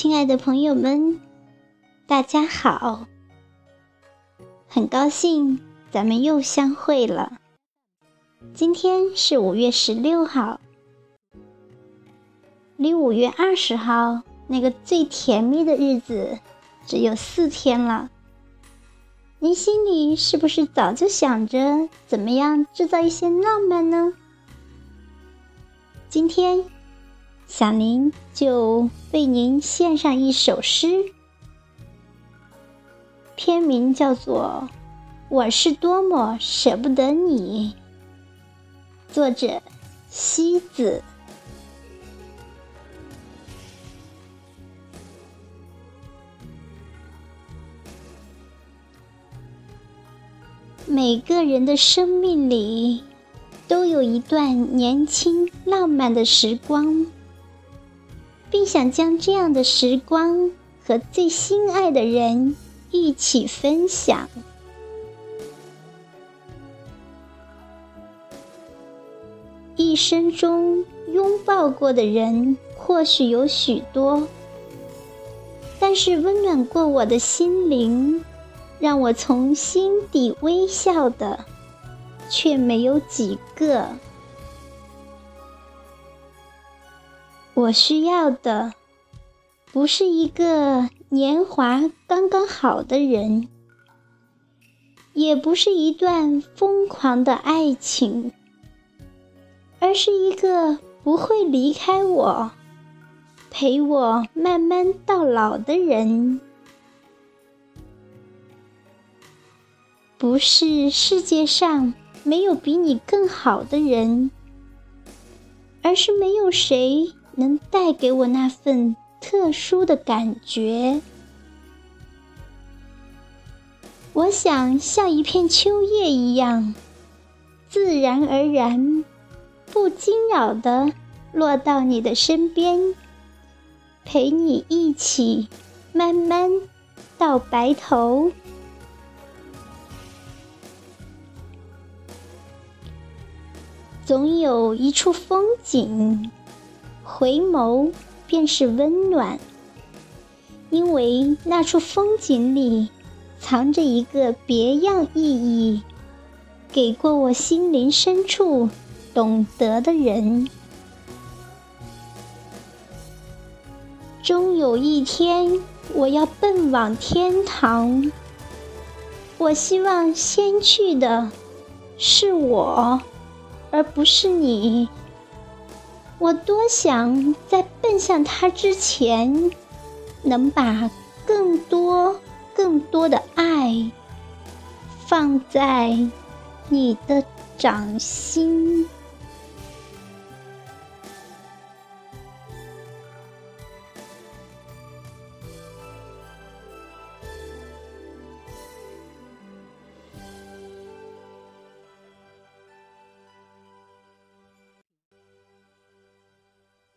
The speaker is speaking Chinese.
亲爱的朋友们，大家好！很高兴咱们又相会了。今天是五月十六号，离五月二十号那个最甜蜜的日子只有四天了。您心里是不是早就想着怎么样制造一些浪漫呢？今天。小林就为您献上一首诗，篇名叫做《我是多么舍不得你》，作者西子。每个人的生命里，都有一段年轻浪漫的时光。并想将这样的时光和最心爱的人一起分享。一生中拥抱过的人或许有许多，但是温暖过我的心灵，让我从心底微笑的，却没有几个。我需要的不是一个年华刚刚好的人，也不是一段疯狂的爱情，而是一个不会离开我、陪我慢慢到老的人。不是世界上没有比你更好的人，而是没有谁。能带给我那份特殊的感觉。我想像一片秋叶一样，自然而然、不惊扰的落到你的身边，陪你一起慢慢到白头。总有一处风景。回眸便是温暖，因为那处风景里藏着一个别样意义，给过我心灵深处懂得的人。终有一天，我要奔往天堂。我希望先去的是我，而不是你。我多想在奔向他之前，能把更多、更多的爱放在你的掌心。